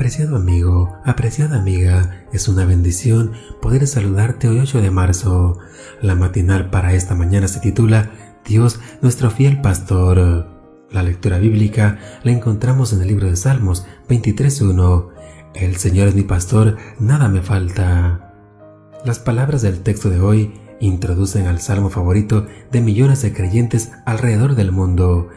Apreciado amigo, apreciada amiga, es una bendición poder saludarte hoy 8 de marzo. La matinal para esta mañana se titula Dios, nuestro fiel pastor. La lectura bíblica la encontramos en el libro de Salmos 23.1. El Señor es mi pastor, nada me falta. Las palabras del texto de hoy introducen al salmo favorito de millones de creyentes alrededor del mundo.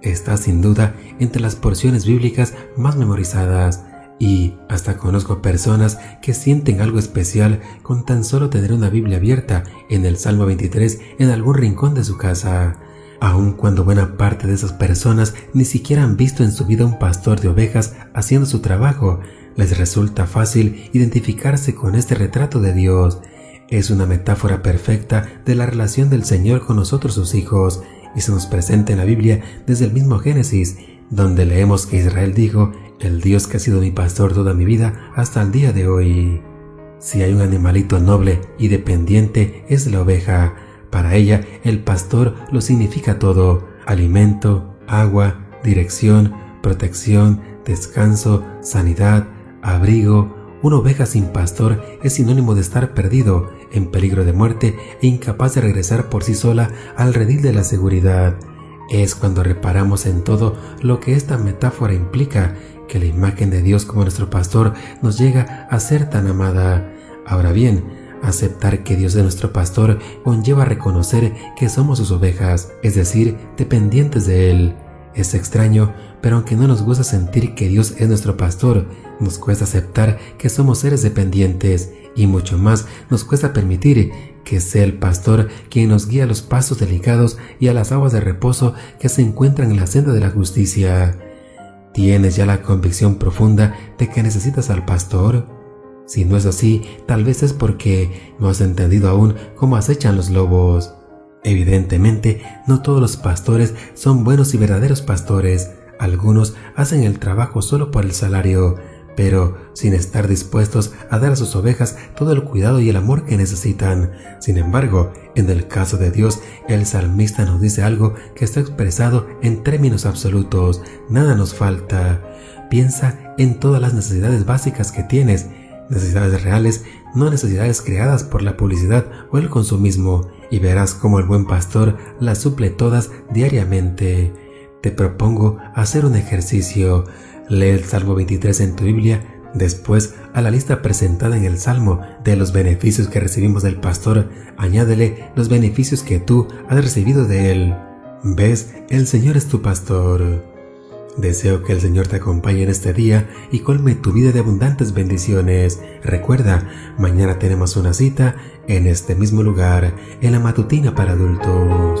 Está sin duda entre las porciones bíblicas más memorizadas y hasta conozco personas que sienten algo especial con tan solo tener una Biblia abierta en el Salmo 23 en algún rincón de su casa, aun cuando buena parte de esas personas ni siquiera han visto en su vida un pastor de ovejas haciendo su trabajo, les resulta fácil identificarse con este retrato de Dios. Es una metáfora perfecta de la relación del Señor con nosotros sus hijos, y se nos presenta en la Biblia desde el mismo Génesis, donde leemos que Israel dijo, el Dios que ha sido mi pastor toda mi vida hasta el día de hoy. Si hay un animalito noble y dependiente es la oveja. Para ella el pastor lo significa todo, alimento, agua, dirección, protección, descanso, sanidad, abrigo. Una oveja sin pastor es sinónimo de estar perdido, en peligro de muerte e incapaz de regresar por sí sola al redil de la seguridad. Es cuando reparamos en todo lo que esta metáfora implica que la imagen de Dios como nuestro pastor nos llega a ser tan amada. Ahora bien, aceptar que Dios es nuestro pastor conlleva reconocer que somos sus ovejas, es decir, dependientes de Él. Es extraño, pero aunque no nos gusta sentir que Dios es nuestro pastor, nos cuesta aceptar que somos seres dependientes y mucho más nos cuesta permitir que sea el pastor quien nos guía a los pasos delicados y a las aguas de reposo que se encuentran en la senda de la justicia. ¿Tienes ya la convicción profunda de que necesitas al pastor? Si no es así, tal vez es porque no has entendido aún cómo acechan los lobos. Evidentemente, no todos los pastores son buenos y verdaderos pastores. Algunos hacen el trabajo solo por el salario, pero sin estar dispuestos a dar a sus ovejas todo el cuidado y el amor que necesitan. Sin embargo, en el caso de Dios, el salmista nos dice algo que está expresado en términos absolutos. Nada nos falta. Piensa en todas las necesidades básicas que tienes, necesidades reales, no necesidades creadas por la publicidad o el consumismo, y verás cómo el buen pastor las suple todas diariamente. Te propongo hacer un ejercicio. Lee el Salmo 23 en tu Biblia, después a la lista presentada en el Salmo de los beneficios que recibimos del pastor, añádele los beneficios que tú has recibido de él. ¿Ves? El Señor es tu pastor. Deseo que el Señor te acompañe en este día y colme tu vida de abundantes bendiciones. Recuerda, mañana tenemos una cita en este mismo lugar, en la matutina para adultos.